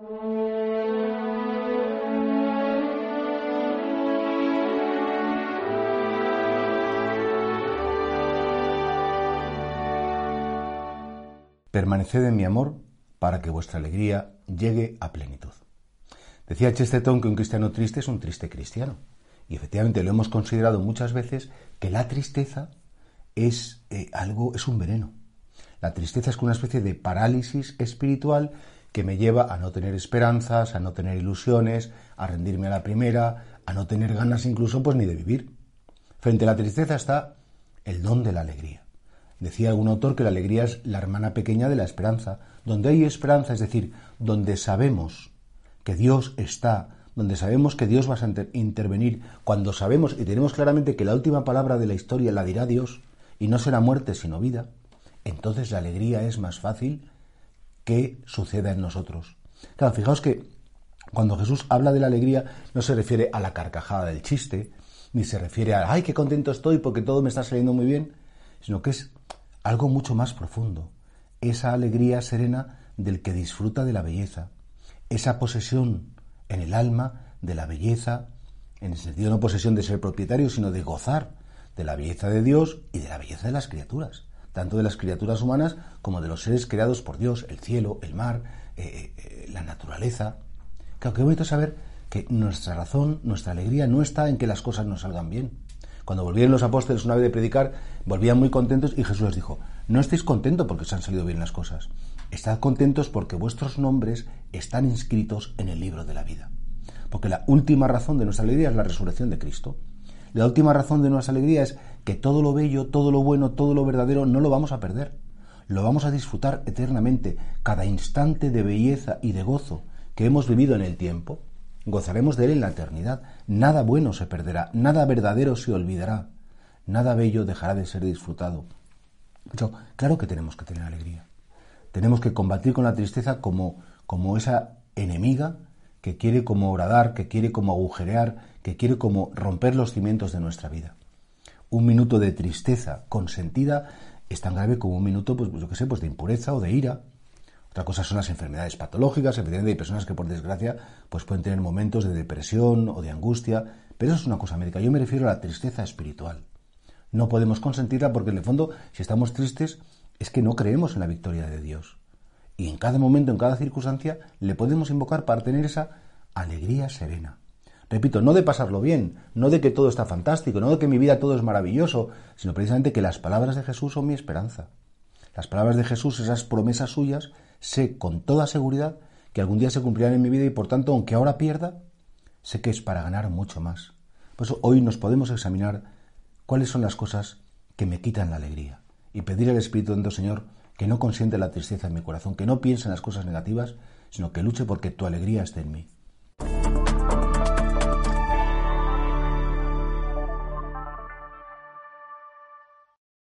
Permaneced en mi amor para que vuestra alegría llegue a plenitud. Decía Chesterton que un cristiano triste es un triste cristiano. Y efectivamente lo hemos considerado muchas veces que la tristeza es eh, algo, es un veneno. La tristeza es una especie de parálisis espiritual que me lleva a no tener esperanzas, a no tener ilusiones, a rendirme a la primera, a no tener ganas incluso pues ni de vivir. Frente a la tristeza está el don de la alegría. Decía algún autor que la alegría es la hermana pequeña de la esperanza. Donde hay esperanza, es decir, donde sabemos que Dios está, donde sabemos que Dios va a intervenir, cuando sabemos y tenemos claramente que la última palabra de la historia la dirá Dios y no será muerte sino vida, entonces la alegría es más fácil que suceda en nosotros. Claro, fijaos que cuando Jesús habla de la alegría no se refiere a la carcajada del chiste, ni se refiere a, ay, qué contento estoy porque todo me está saliendo muy bien, sino que es algo mucho más profundo, esa alegría serena del que disfruta de la belleza, esa posesión en el alma de la belleza, en el sentido no posesión de ser propietario, sino de gozar de la belleza de Dios y de la belleza de las criaturas, tanto de las criaturas humanas como de los seres creados por Dios, el cielo, el mar, eh, eh, la naturaleza. Claro, qué bonito saber que nuestra razón, nuestra alegría no está en que las cosas nos salgan bien, cuando volvieron los apóstoles una vez de predicar, volvían muy contentos y Jesús les dijo, no estéis contentos porque os han salido bien las cosas, estad contentos porque vuestros nombres están inscritos en el libro de la vida. Porque la última razón de nuestra alegría es la resurrección de Cristo. La última razón de nuestra alegría es que todo lo bello, todo lo bueno, todo lo verdadero no lo vamos a perder. Lo vamos a disfrutar eternamente. Cada instante de belleza y de gozo que hemos vivido en el tiempo Gozaremos de Él en la eternidad. Nada bueno se perderá, nada verdadero se olvidará, nada bello dejará de ser disfrutado. claro que tenemos que tener alegría. Tenemos que combatir con la tristeza como, como esa enemiga que quiere como horadar, que quiere como agujerear, que quiere como romper los cimientos de nuestra vida. Un minuto de tristeza consentida es tan grave como un minuto, pues yo qué sé, pues de impureza o de ira, otra cosa son las enfermedades patológicas, efectivamente hay personas que por desgracia pues pueden tener momentos de depresión o de angustia, pero eso es una cosa médica. Yo me refiero a la tristeza espiritual. No podemos consentirla porque en el fondo si estamos tristes es que no creemos en la victoria de Dios. Y en cada momento, en cada circunstancia, le podemos invocar para tener esa alegría serena. Repito, no de pasarlo bien, no de que todo está fantástico, no de que mi vida todo es maravilloso, sino precisamente que las palabras de Jesús son mi esperanza. Las palabras de Jesús, esas promesas suyas, sé con toda seguridad que algún día se cumplirán en mi vida y por tanto, aunque ahora pierda, sé que es para ganar mucho más. Por eso hoy nos podemos examinar cuáles son las cosas que me quitan la alegría y pedir al Espíritu Santo, Señor, que no consiente la tristeza en mi corazón, que no piense en las cosas negativas, sino que luche porque tu alegría esté en mí.